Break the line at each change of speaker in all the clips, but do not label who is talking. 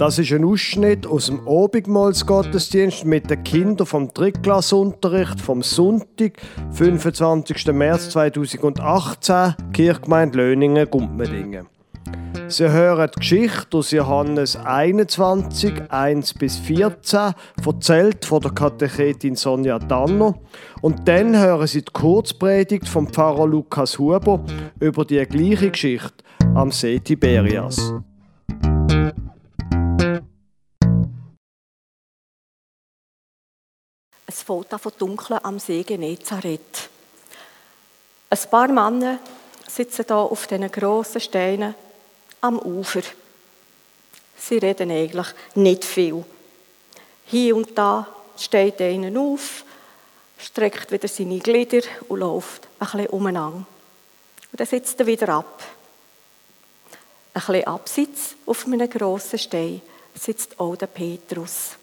Das ist ein Ausschnitt aus dem Obigmalsgottesdienst mit den Kindern vom Drittklassunterricht vom Sonntag, 25. März 2018, Kirchgemeinde Löningen, Gumpmedingen. Sie hören die Geschichte aus Johannes 21, 1 bis 14, erzählt von der Katechetin Sonja Danner. Und dann hören Sie die Kurzpredigt vom Pfarrer Lukas Huber über die gleiche Geschichte am See Tiberias.
Es fällt von Dunkeln am See Genezareth. Ein paar Männer sitzen hier auf diesen grossen Steinen am Ufer. Sie reden eigentlich nicht viel. Hier und da steht einer auf, streckt wieder seine Glieder und läuft ein bisschen umeinander. Und dann sitzt er wieder ab. Ein bisschen abseits auf einem grossen Stein sitzt auch der Petrus.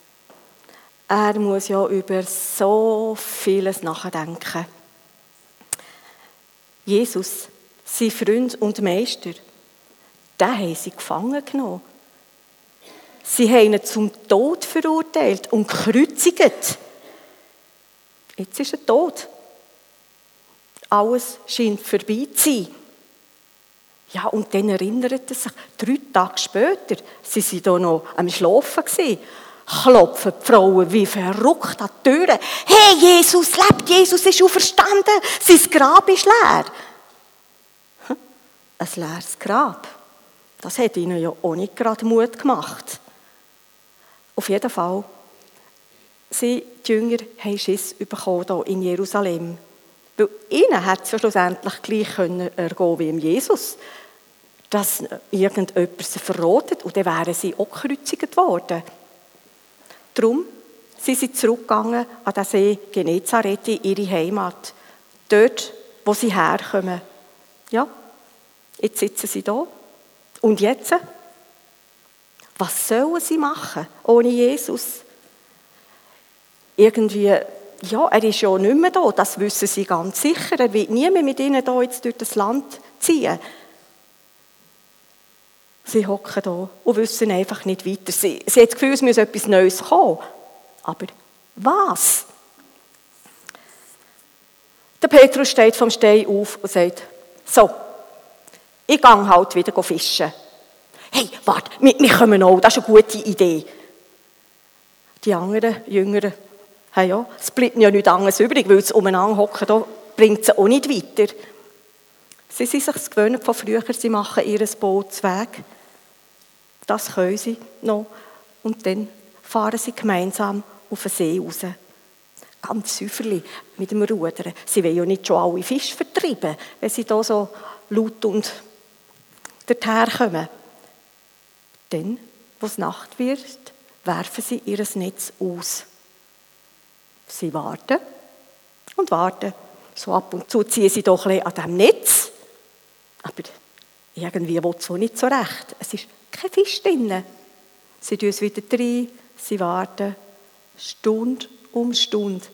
Er muss ja über so vieles nachdenken. Jesus, sein Freund und Meister, den haben sie gefangen genommen. Sie haben ihn zum Tod verurteilt und gekreuzigt. Jetzt ist er tot. Alles scheint vorbei zu sein. Ja, und dann erinnert er sich, drei Tage später, sie waren hier noch am Schlafen klopfen die Frauen wie verrückt an die Türen. Hey, Jesus lebt, Jesus ist auferstanden, sein Grab ist leer. Ein leeres Grab. Das hat ihnen ja auch nicht gerade Mut gemacht. Auf jeden Fall, sie, die Jünger, haben Schiss bekommen hier in Jerusalem. Weil ihnen hat es ja schlussendlich gleich können ergehen wie Jesus. Dass irgendjemand sie verrotet und dann wären sie auch gekreuzigt worden. Darum sind sie zurückgegangen an den See Genezareth ihre Heimat. Dort, wo sie herkommen. Ja, jetzt sitzen sie da. Und jetzt? Was sollen sie machen ohne Jesus? Irgendwie, ja, er ist ja nicht mehr da, das wissen sie ganz sicher. Er wird nie mehr mit ihnen da jetzt durch das Land ziehen. Sie hocken da und wissen einfach nicht weiter. Sie, sie haben das Gefühl, es muss etwas Neues kommen. Aber was? Der Petrus steht vom Stein auf und sagt, so, ich gehe halt wieder fischen. Hey, warte, wir, wir kommen auch, das ist eine gute Idee. Die anderen Jüngeren, hey ja, es bleibt ja nichts anderes übrig, weil es umeinander hocken, da bringt sie auch nicht weiter. Sie sind sich gewöhnt von früher, sie machen ihr Bootsweg. Das können sie noch. Und dann fahren sie gemeinsam auf den See raus. Ganz säuferlich mit dem Rudern. Sie wollen ja nicht schon alle Fische vertreiben, wenn sie da so laut und dorthin kommen. Dann, wo es Nacht wird, werfen sie ihr Netz aus. Sie warten und warten. So ab und zu ziehen sie doch ein an diesem Netz. Aber irgendwie will es nicht so recht. Es ist kein Fisch drin. Sie tun es wieder rein, sie warten Stunde um Stunde.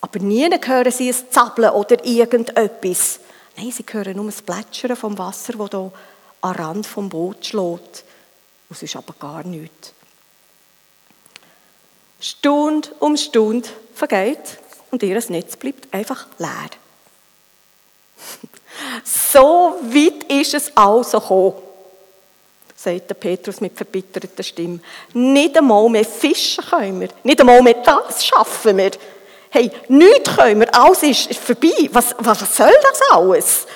Aber nie hören sie ein Zappeln oder irgendetwas. Nein, sie hören nur das Plätschern vom Wasser, das hier am Rand vom Boot schlägt. Es ist aber gar nichts. Stunde um Stunde vergeht und ihr Netz bleibt einfach leer. so weit ist es also gekommen sagt Petrus mit verbitterter Stimme. Nicht einmal mehr fischen können wir. Nicht einmal mehr das schaffen wir. Hey, nichts können wir. Alles ist vorbei. Was, was soll das alles?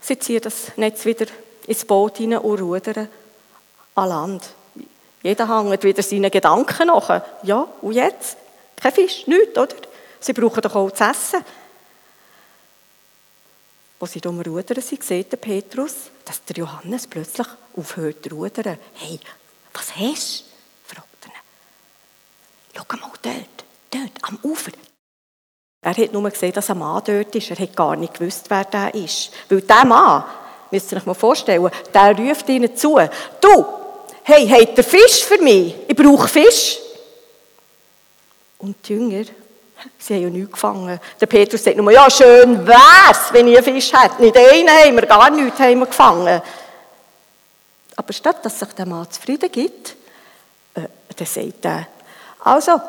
Sie ziehen das Netz wieder ins Boot hinein und rudern an Land. Jeder hängt wieder seinen Gedanken nach. Ja, und jetzt? Kein Fisch, nichts, oder? Sie brauchen doch auch zu essen. Wo sie am Rudern sind, sieht der Petrus, dass der Johannes plötzlich aufhört zu rudern. Hey, was hast du? fragt er. Schau mal dort, dort, am Ufer. Er hat nur gesehen, dass ein Mann dort ist. Er hat gar nicht gewusst, wer der ist. Weil der Mann, müsst ihr euch mal vorstellen, der ruft ihnen zu. Du, hey, habt ihr Fisch für mich? Ich brauche Fisch. Und die Jünger Sie haben ja nichts gefangen. Der Petrus sagt nur, ja, schön wär's, wenn einen Fisch hätte. Nicht einen haben wir, gar nichts haben wir gefangen. Aber statt dass sich der Mann zufrieden gibt, äh, dann sagt er, also,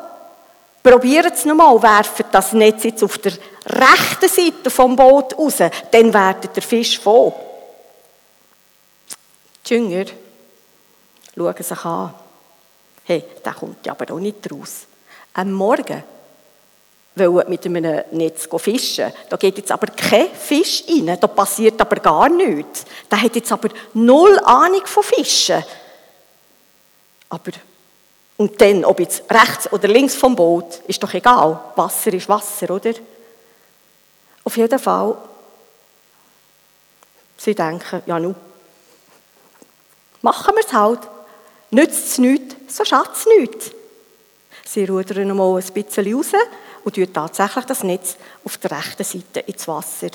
probiert es nochmal, werft das Netz jetzt auf der rechten Seite vom Boot raus, dann werdet der Fisch voll. Die Jünger schauen sich an. Hey, der kommt ja aber auch nicht raus. Am Morgen wollen mit einem Netz fischen. Da geht jetzt aber kein Fisch rein, da passiert aber gar nichts. Der hat jetzt aber null Ahnung von Fischen. Aber, und dann, ob jetzt rechts oder links vom Boot, ist doch egal. Wasser ist Wasser, oder? Auf jeden Fall, sie denken, ja nu, machen wir es halt. Nützt es nichts, so schadet es nichts. Sie rudern noch mal ein bisschen raus und tun tatsächlich das Netz auf der rechten Seite ins Wasser.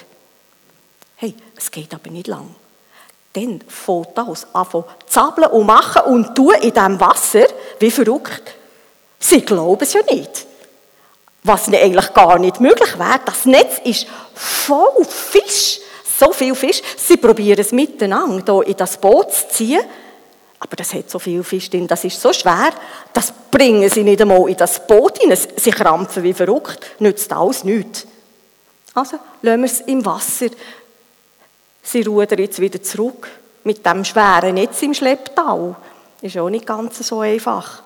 Hey, es geht aber nicht lang. Dann fängt das an zappeln und machen und tun in diesem Wasser, wie verrückt. Sie glauben es ja nicht. Was eigentlich gar nicht möglich wäre. Das Netz ist voll Fisch. So viel Fisch. Sie probieren es miteinander hier in das Boot zu ziehen. Aber das hat so viel Fisch drin, das ist so schwer, das bringen sie nicht einmal in das Boot hinein. Sie krampfen wie verrückt, nützt alles nichts. Also lassen wir es im Wasser. Sie rudern jetzt wieder zurück mit dem schweren Netz im Schlepptau. Ist auch nicht ganz so einfach.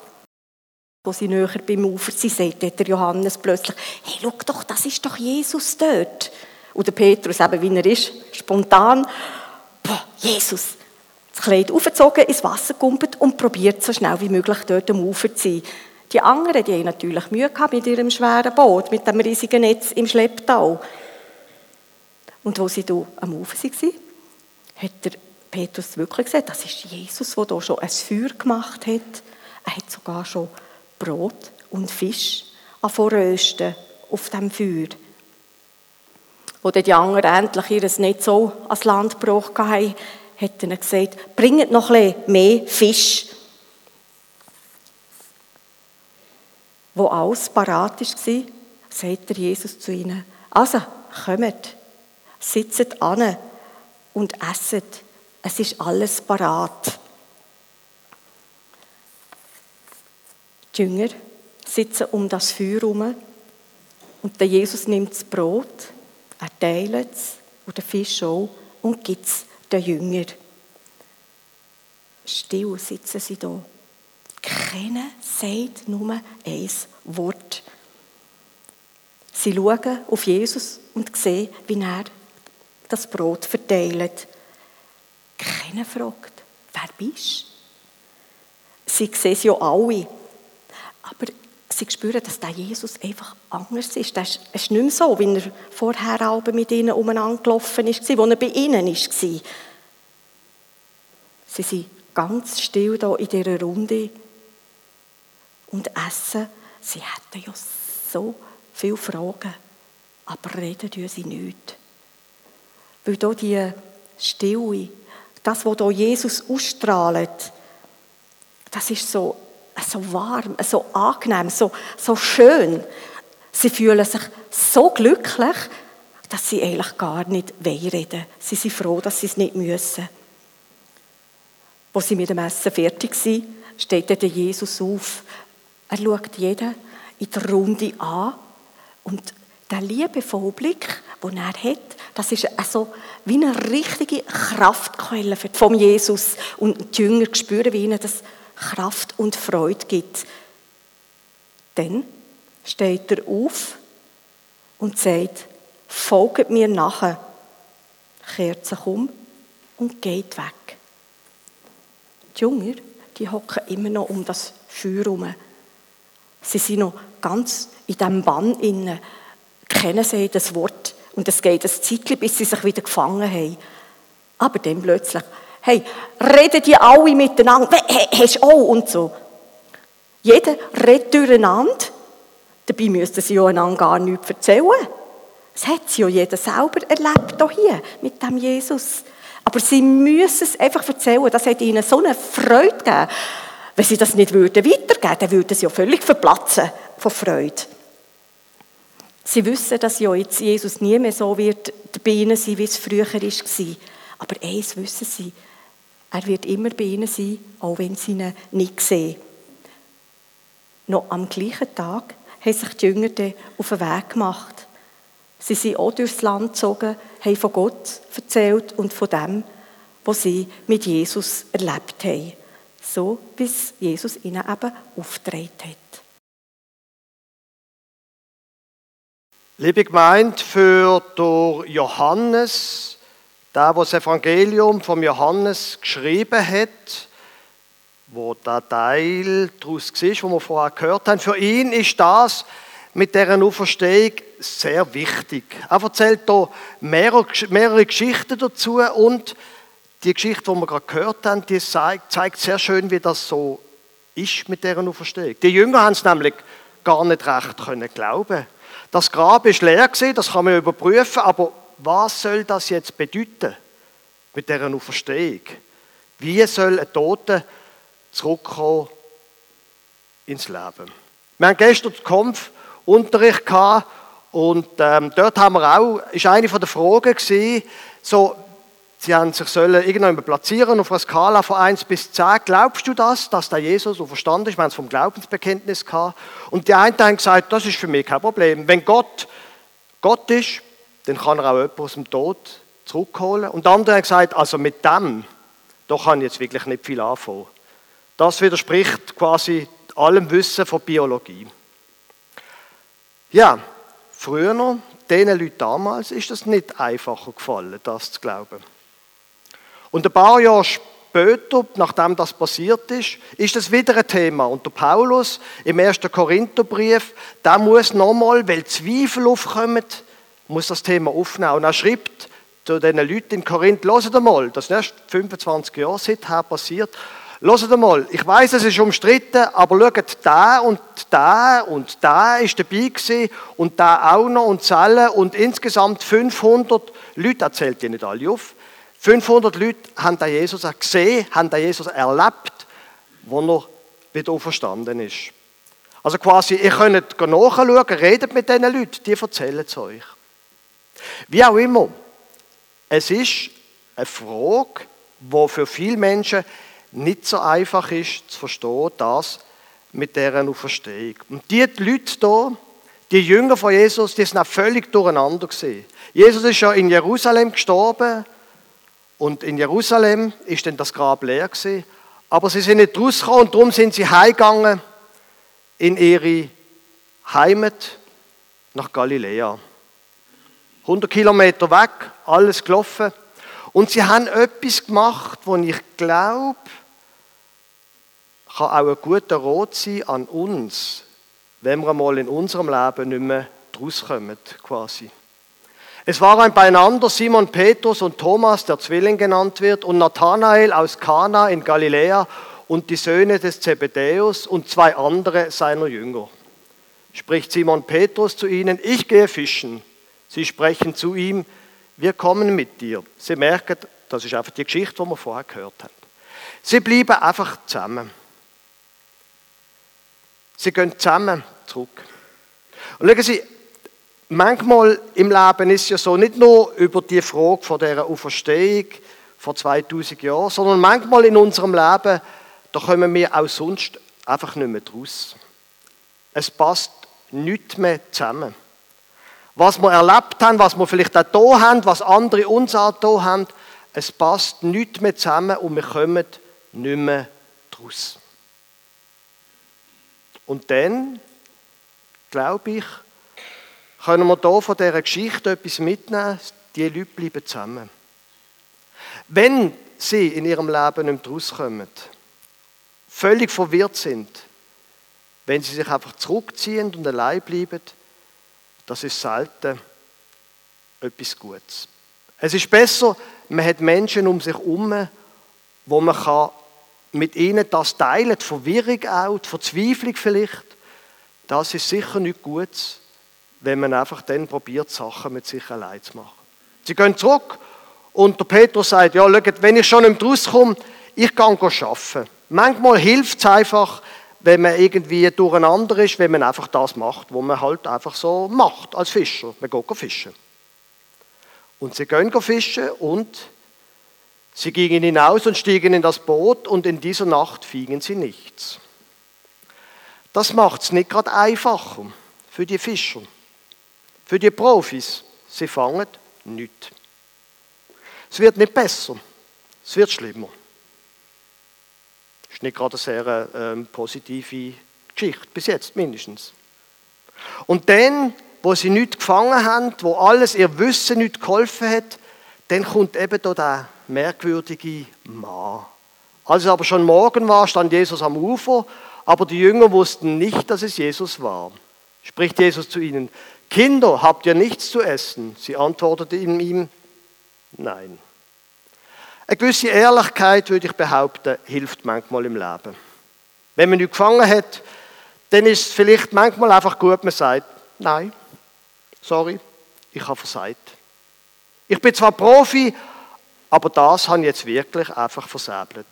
Wo sie näher beim Ufer sind, sagt der Johannes plötzlich, hey, schau doch, das ist doch Jesus dort. Und der Petrus, eben wie er ist, spontan, boah, Jesus, das Kleid aufgezogen, ins Wasser gumpet und probiert so schnell wie möglich dort am Ufer zu sein. Die anderen, die natürlich Mühe gehabt mit ihrem schweren Boot, mit dem riesigen Netz im Schlepptau. Und wo sie hier am Ufer waren, hat der Petrus wirklich gesehen, das ist Jesus, der hier schon ein Feuer gemacht hat. Er hat sogar schon Brot und Fisch rösten auf dem Feuer. Wo die anderen endlich ihr Netz so ans Land gebracht haben, hat er gesagt, bringt noch ein mehr Fisch. Wo alles parat war, sagt Jesus zu ihnen, also, kommt, sitzt an und esset. Es ist alles parat. Die Jünger sitzen um das Feuer herum und der Jesus nimmt das Brot, er teilt es und den Fisch auch und gibt es den Jünger. Still sitzen sie da. Keiner sagt nur ein Wort. Sie schauen auf Jesus und sehen, wie er das Brot verteilt. Keiner fragt, wer bist du? Sie sehen es ja alle. Aber sie spüren, dass der Jesus einfach anders ist. Er ist nicht mehr so, wie er vorher mit ihnen umeinander gelaufen ist, als er bei ihnen war. Sie sind ganz still hier in dieser Runde und essen. Sie hätten ja so viele Fragen, aber reden tun sie nicht. Weil hier die Stille, das, was hier Jesus ausstrahlt, das ist so, so warm, so angenehm, so, so schön. Sie fühlen sich so glücklich, dass sie eigentlich gar nicht reden Sie sind froh, dass sie es nicht müssen. Wo sie mit dem Essen fertig sind, steht der Jesus auf. Er schaut jeden in der Runde an und der liebevolle Blick, den er hat, das ist also wie eine richtige Kraftquelle von Jesus. Und die Jünger spüren, wie ihnen das Kraft und Freude gibt. Dann steht er auf und sagt, folgt mir nachher, kehrt sich um und geht weg. Die Jünger, die hocken immer noch um das Feuer herum. Sie sind noch ganz in diesem Bann inne, kennen sie das Wort und es geht ein Zeitchen, bis sie sich wieder gefangen haben. Aber dann plötzlich, hey, reden die alle miteinander, hast du auch und so. Jeder redet durcheinander, dabei müssten sie ja einander gar nichts erzählen. Das hat sie ja jeder selber erlebt hier mit dem Jesus. Aber sie müssen es einfach erzählen. Das hat ihnen so eine Freude gegeben. Wenn sie das nicht würden weitergeben, dann würden sie ja völlig verplatzen von Freude. Sie wissen, dass ja jetzt Jesus nie mehr so wird dabei sein, wie es früher war. Aber eins wissen sie, Er wird immer bei ihnen sein, auch wenn sie ihn nicht sehen. Noch am gleichen Tag haben sich die Jünger auf den Weg gemacht. Sie sind auch durchs Land gezogen, haben von Gott erzählt und von dem, was sie mit Jesus erlebt haben. So, wie Jesus ihnen eben aufgetragen hat.
Liebe Gemeinde, für Johannes, der, der das Evangelium vom Johannes geschrieben hat, wo der Teil daraus war, wo wir vorher gehört haben, für ihn ist das mit deren Auferstehung sehr wichtig. Er erzählt hier mehrere, mehrere Geschichten dazu und die Geschichte, die wir gerade gehört haben, die zeigt sehr schön, wie das so ist mit deren Auferstehung. Die Jünger haben es nämlich gar nicht recht können glauben. Das Grab ist leer gewesen, das kann man überprüfen, aber was soll das jetzt bedeuten mit deren Auferstehung? Wie soll ein Toter zurückkommen ins Leben? Wir haben gestern den Kampfunterricht gehabt und ähm, dort haben wir auch, ist eine von der Fragen gewesen, so Sie haben sich sollen irgendwann platzieren auf einer Skala von 1 bis 10. Glaubst du das, dass der Jesus so verstanden ist? Wir haben es vom Glaubensbekenntnis gehabt. Und die einen haben gesagt, das ist für mich kein Problem. Wenn Gott Gott ist, dann kann er auch jemanden aus dem Tod zurückholen. Und die anderen haben gesagt, also mit dem, da kann ich jetzt wirklich nicht viel anfangen. Das widerspricht quasi allem Wissen von Biologie. Ja, früher diesen Leuten damals ist es nicht einfacher gefallen, das zu glauben. Und ein paar Jahre später, nachdem das passiert ist, ist es wieder ein Thema. Und der Paulus im 1. Korintherbrief, der muss nochmal, weil Zweifel aufkommen, muss das Thema aufnehmen. Und er schreibt zu den Leuten in Korinth, hört mal, das ist erst 25 Jahre seither passiert, Hört mal, ich weiß, es ist umstritten, aber schaut, da und da und da ist dabei gewesen und da auch noch und zählen und insgesamt 500 Leute, erzählt ihr nicht alle auf, 500 Leute haben den Jesus gesehen, haben den Jesus erlebt, wo er wieder auferstanden ist. Also quasi, ihr könnt nachschauen, redet mit diesen Leuten, die erzählen es euch. Wie auch immer, es ist eine Frage, die für viele Menschen nicht so einfach ist zu verstehen, das mit deren Auferstehung. Und die Leute hier, die Jünger von Jesus, die sind völlig durcheinander gesehen. Jesus ist ja in Jerusalem gestorben, und in Jerusalem ist dann das Grab leer gewesen. Aber sie sind nicht rausgekommen und darum sind sie heimgegangen in ihre Heimat nach Galiläa. 100 Kilometer weg, alles gelaufen. Und sie haben etwas gemacht, wo ich glaube, kann auch ein guter Rot sein an uns, wenn wir einmal in unserem Leben nicht mehr rauskommen, quasi. Es waren beieinander Simon Petrus und Thomas, der Zwilling genannt wird, und Nathanael aus Kana in Galiläa und die Söhne des Zebedäus und zwei andere seiner Jünger. Spricht Simon Petrus zu ihnen, ich gehe fischen. Sie sprechen zu ihm, wir kommen mit dir. Sie merken, das ist einfach die Geschichte, die wir vorher gehört haben. Sie bleiben einfach zusammen. Sie gehen zusammen zurück. Und schauen Sie, manchmal im Leben ist es ja so, nicht nur über die Frage von der Auferstehung vor 2000 Jahren, sondern manchmal in unserem Leben, da kommen wir auch sonst einfach nicht mehr draus. Es passt nichts mehr zusammen. Was wir erlebt haben, was wir vielleicht auch hier haben, was andere uns auch hier haben, es passt nichts mehr zusammen und wir kommen nicht mehr draus. Und dann, glaube ich, können wir hier von dieser Geschichte etwas mitnehmen. Die Leute bleiben zusammen. Wenn sie in ihrem Leben nicht rauskommen, völlig verwirrt sind, wenn sie sich einfach zurückziehen und allein bleiben, das ist selten etwas Gutes. Es ist besser, man hat Menschen um sich herum, wo man kann mit ihnen das teilen, die Verwirrung auch, die Verzweiflung vielleicht. Das ist sicher nicht Gutes wenn man einfach dann probiert, Sachen mit sich allein zu machen. Sie gehen zurück und der Petrus sagt, ja, schaut, wenn ich schon nicht rauskomme, ich kann arbeiten. Manchmal hilft es einfach, wenn man irgendwie durcheinander ist, wenn man einfach das macht, was man halt einfach so macht als Fischer. Man geht fischen. Und sie gehen fischen und Sie gingen hinaus und stiegen in das Boot und in dieser Nacht fingen sie nichts. Das macht es nicht gerade einfacher für die Fischer, für die Profis. Sie fangen nichts. Es wird nicht besser, es wird schlimmer. Nicht gerade eine sehr ähm, positive Geschichte, bis jetzt mindestens. Und dann, wo sie nichts gefangen haben, wo alles ihr Wissen nicht geholfen hat, dann kommt eben da der merkwürdige Mann. Als es aber schon morgen war, stand Jesus am Ufer, aber die Jünger wussten nicht, dass es Jesus war. Spricht Jesus zu ihnen, Kinder, habt ihr nichts zu essen? Sie antworteten ihm, nein. Eine gewisse Ehrlichkeit, würde ich behaupten, hilft manchmal im Leben. Wenn man nichts gefangen hat, dann ist es vielleicht manchmal einfach gut, man sagt, nein, sorry, ich habe versagt. Ich bin zwar Profi, aber das habe ich jetzt wirklich einfach versäbelt.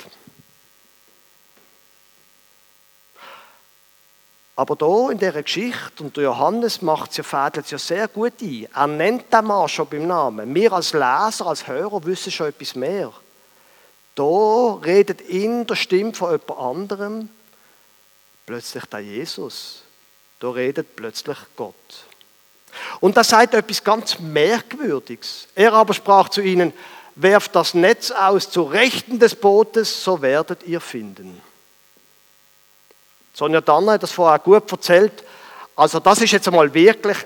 Aber da in dieser Geschichte, und der Johannes macht es ja, fädelt es ja sehr gut ein. Er nennt den Mann schon beim Namen. Wir als Leser, als Hörer wissen schon etwas mehr. Da redet in der Stimme von jemand anderem plötzlich der Jesus. Da redet plötzlich Gott. Und da sagt etwas ganz Merkwürdiges. Er aber sprach zu ihnen, werft das Netz aus zu Rechten des Bootes, so werdet ihr finden. Sonja Danner hat das vorher gut erzählt. Also das ist jetzt einmal wirklich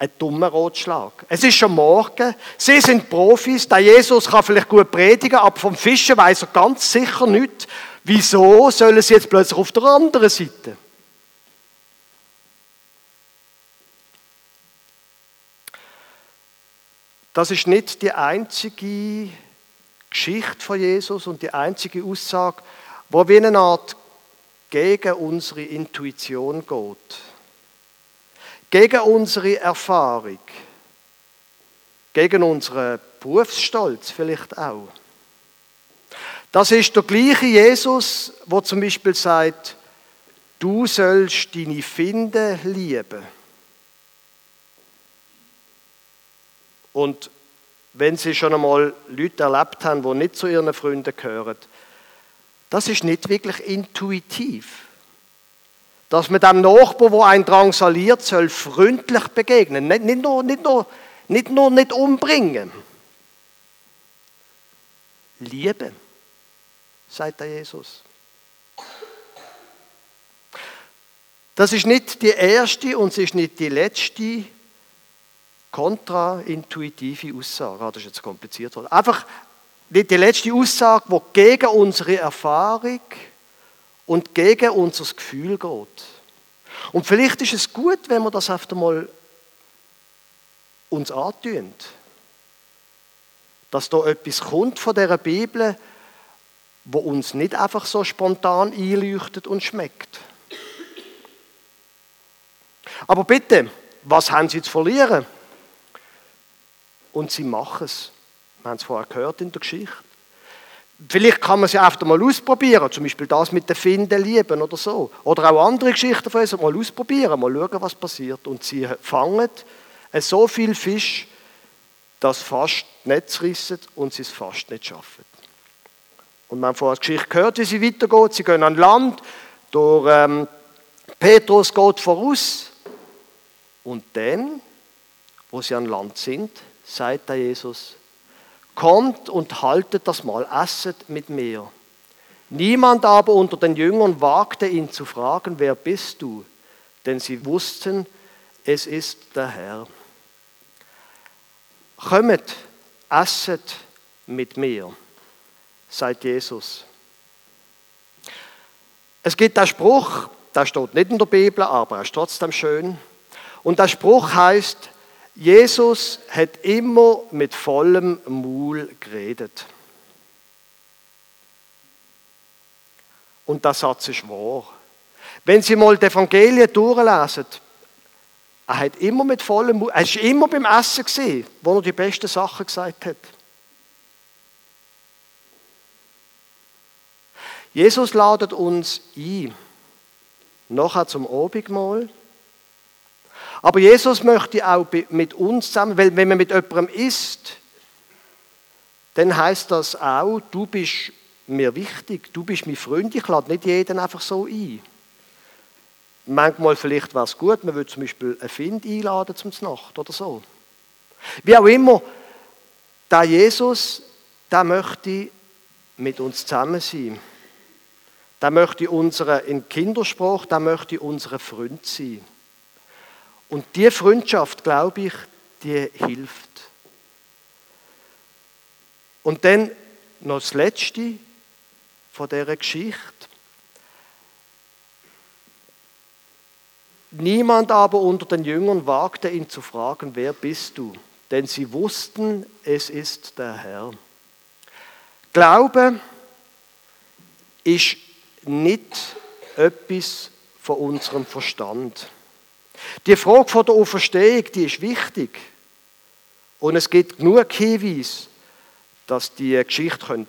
ein dummer Rotschlag. Es ist schon morgen. Sie sind Profis. Der Jesus kann vielleicht gut predigen, aber vom Fischen weiß er ganz sicher nicht. Wieso sollen sie jetzt plötzlich auf der anderen Seite? Das ist nicht die einzige Geschichte von Jesus und die einzige Aussage, wo wie eine Art gegen unsere Intuition geht, gegen unsere Erfahrung, gegen unseren Berufsstolz vielleicht auch. Das ist der gleiche Jesus, wo zum Beispiel sagt, du sollst deine Finde lieben. Und wenn Sie schon einmal Leute erlebt haben, die nicht zu Ihren Freunden gehören, das ist nicht wirklich intuitiv. Dass man dem Nachbarn, wo ein drangsaliert, soll freundlich begegnen. Nicht, nicht, nur, nicht, nur, nicht nur nicht umbringen. Lieben, sagt der Jesus. Das ist nicht die erste und es ist nicht die letzte kontraintuitive Aussage. Ah, das ist jetzt kompliziert. Einfach die letzte Aussage, die gegen unsere Erfahrung und gegen unser Gefühl geht. Und vielleicht ist es gut, wenn wir das einfach mal uns antun. Dass da etwas kommt von dieser Bibel, wo uns nicht einfach so spontan einleuchtet und schmeckt. Aber bitte, was haben Sie zu verlieren? und sie machen es. Wir haben es vorher gehört in der Geschichte. Vielleicht kann man es ja einfach mal ausprobieren, zum Beispiel das mit den Finden lieben oder so. Oder auch andere Geschichten von uns mal ausprobieren, mal schauen, was passiert. Und sie fangen so viel Fisch, dass fast Netz rissen und sie es fast nicht schaffen. Und wir haben vorher die Geschichte gehört, wie sie weitergeht. Sie gehen an Land, durch ähm, Petrus geht voraus. Und dann, wo sie an Land sind, sagt der Jesus, kommt und haltet das Mal, esset mit mir. Niemand aber unter den Jüngern wagte ihn zu fragen, wer bist du? Denn sie wussten, es ist der Herr. Kommet, esset mit mir, sagt Jesus. Es gibt einen Spruch, der steht nicht in der Bibel, aber er ist trotzdem schön. Und der Spruch heißt, Jesus hat immer mit vollem Maul geredet. Und der Satz ist wahr. Wenn Sie mal die Evangelien durchlesen, er hat immer mit vollem Maul, er war immer beim Essen gesehen, wo er die besten Sachen gesagt hat. Jesus ladet uns ein, nachher zum Abendmahl. Aber Jesus möchte auch mit uns zusammen, weil wenn man mit jemandem isst, dann heißt das auch, du bist mir wichtig, du bist mein Freund, ich lade nicht jeden einfach so ein. Manchmal vielleicht wäre es gut, man würde zum Beispiel einen Find einladen zum Nacht oder so. Wie auch immer, der Jesus, der möchte mit uns zusammen sein. Der möchte unsere, in Kinderspruch, der möchte unsere Freund sein. Und die Freundschaft, glaube ich, die hilft. Und dann noch das Letzte von dieser Geschichte. Niemand aber unter den Jüngern wagte ihn zu fragen, wer bist du? Denn sie wussten, es ist der Herr. Glaube ist nicht etwas von unserem Verstand. Die Frage von der Auferstehung, die ist wichtig. Und es gibt genug Hinweise, dass die Geschichte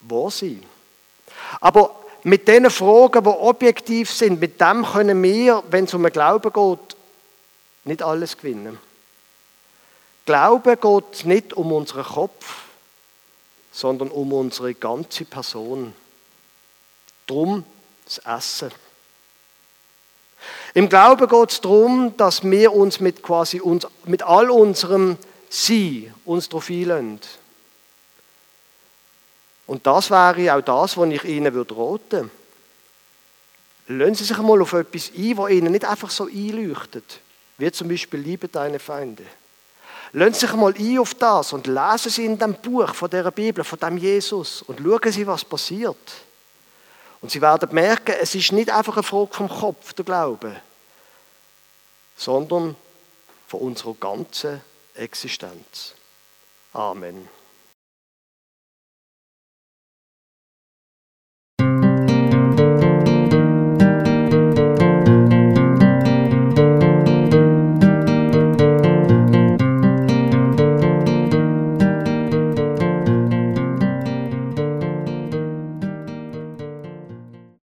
wahr sein könnte. Aber mit diesen Fragen, die objektiv sind, mit dem können wir, wenn es um den Glauben geht, nicht alles gewinnen. Glaube geht nicht um unseren Kopf, sondern um unsere ganze Person. Drum das Essen. Im Glauben geht es darum, dass wir uns mit quasi uns, mit all unserem Sein uns darauf einlösen. Und das wäre auch das, was ich Ihnen raten würde. Sie sich einmal auf etwas ein, was Ihnen nicht einfach so einleuchtet. Wie zum Beispiel Liebe deine Feinde. Lassen Sie sich einmal ein auf das und lesen Sie in dem Buch von der Bibel, von dem Jesus und schauen Sie, was passiert. Und Sie werden merken, es ist nicht einfach eine Frage vom Kopf, der Glaube, sondern von unserer ganzen Existenz. Amen.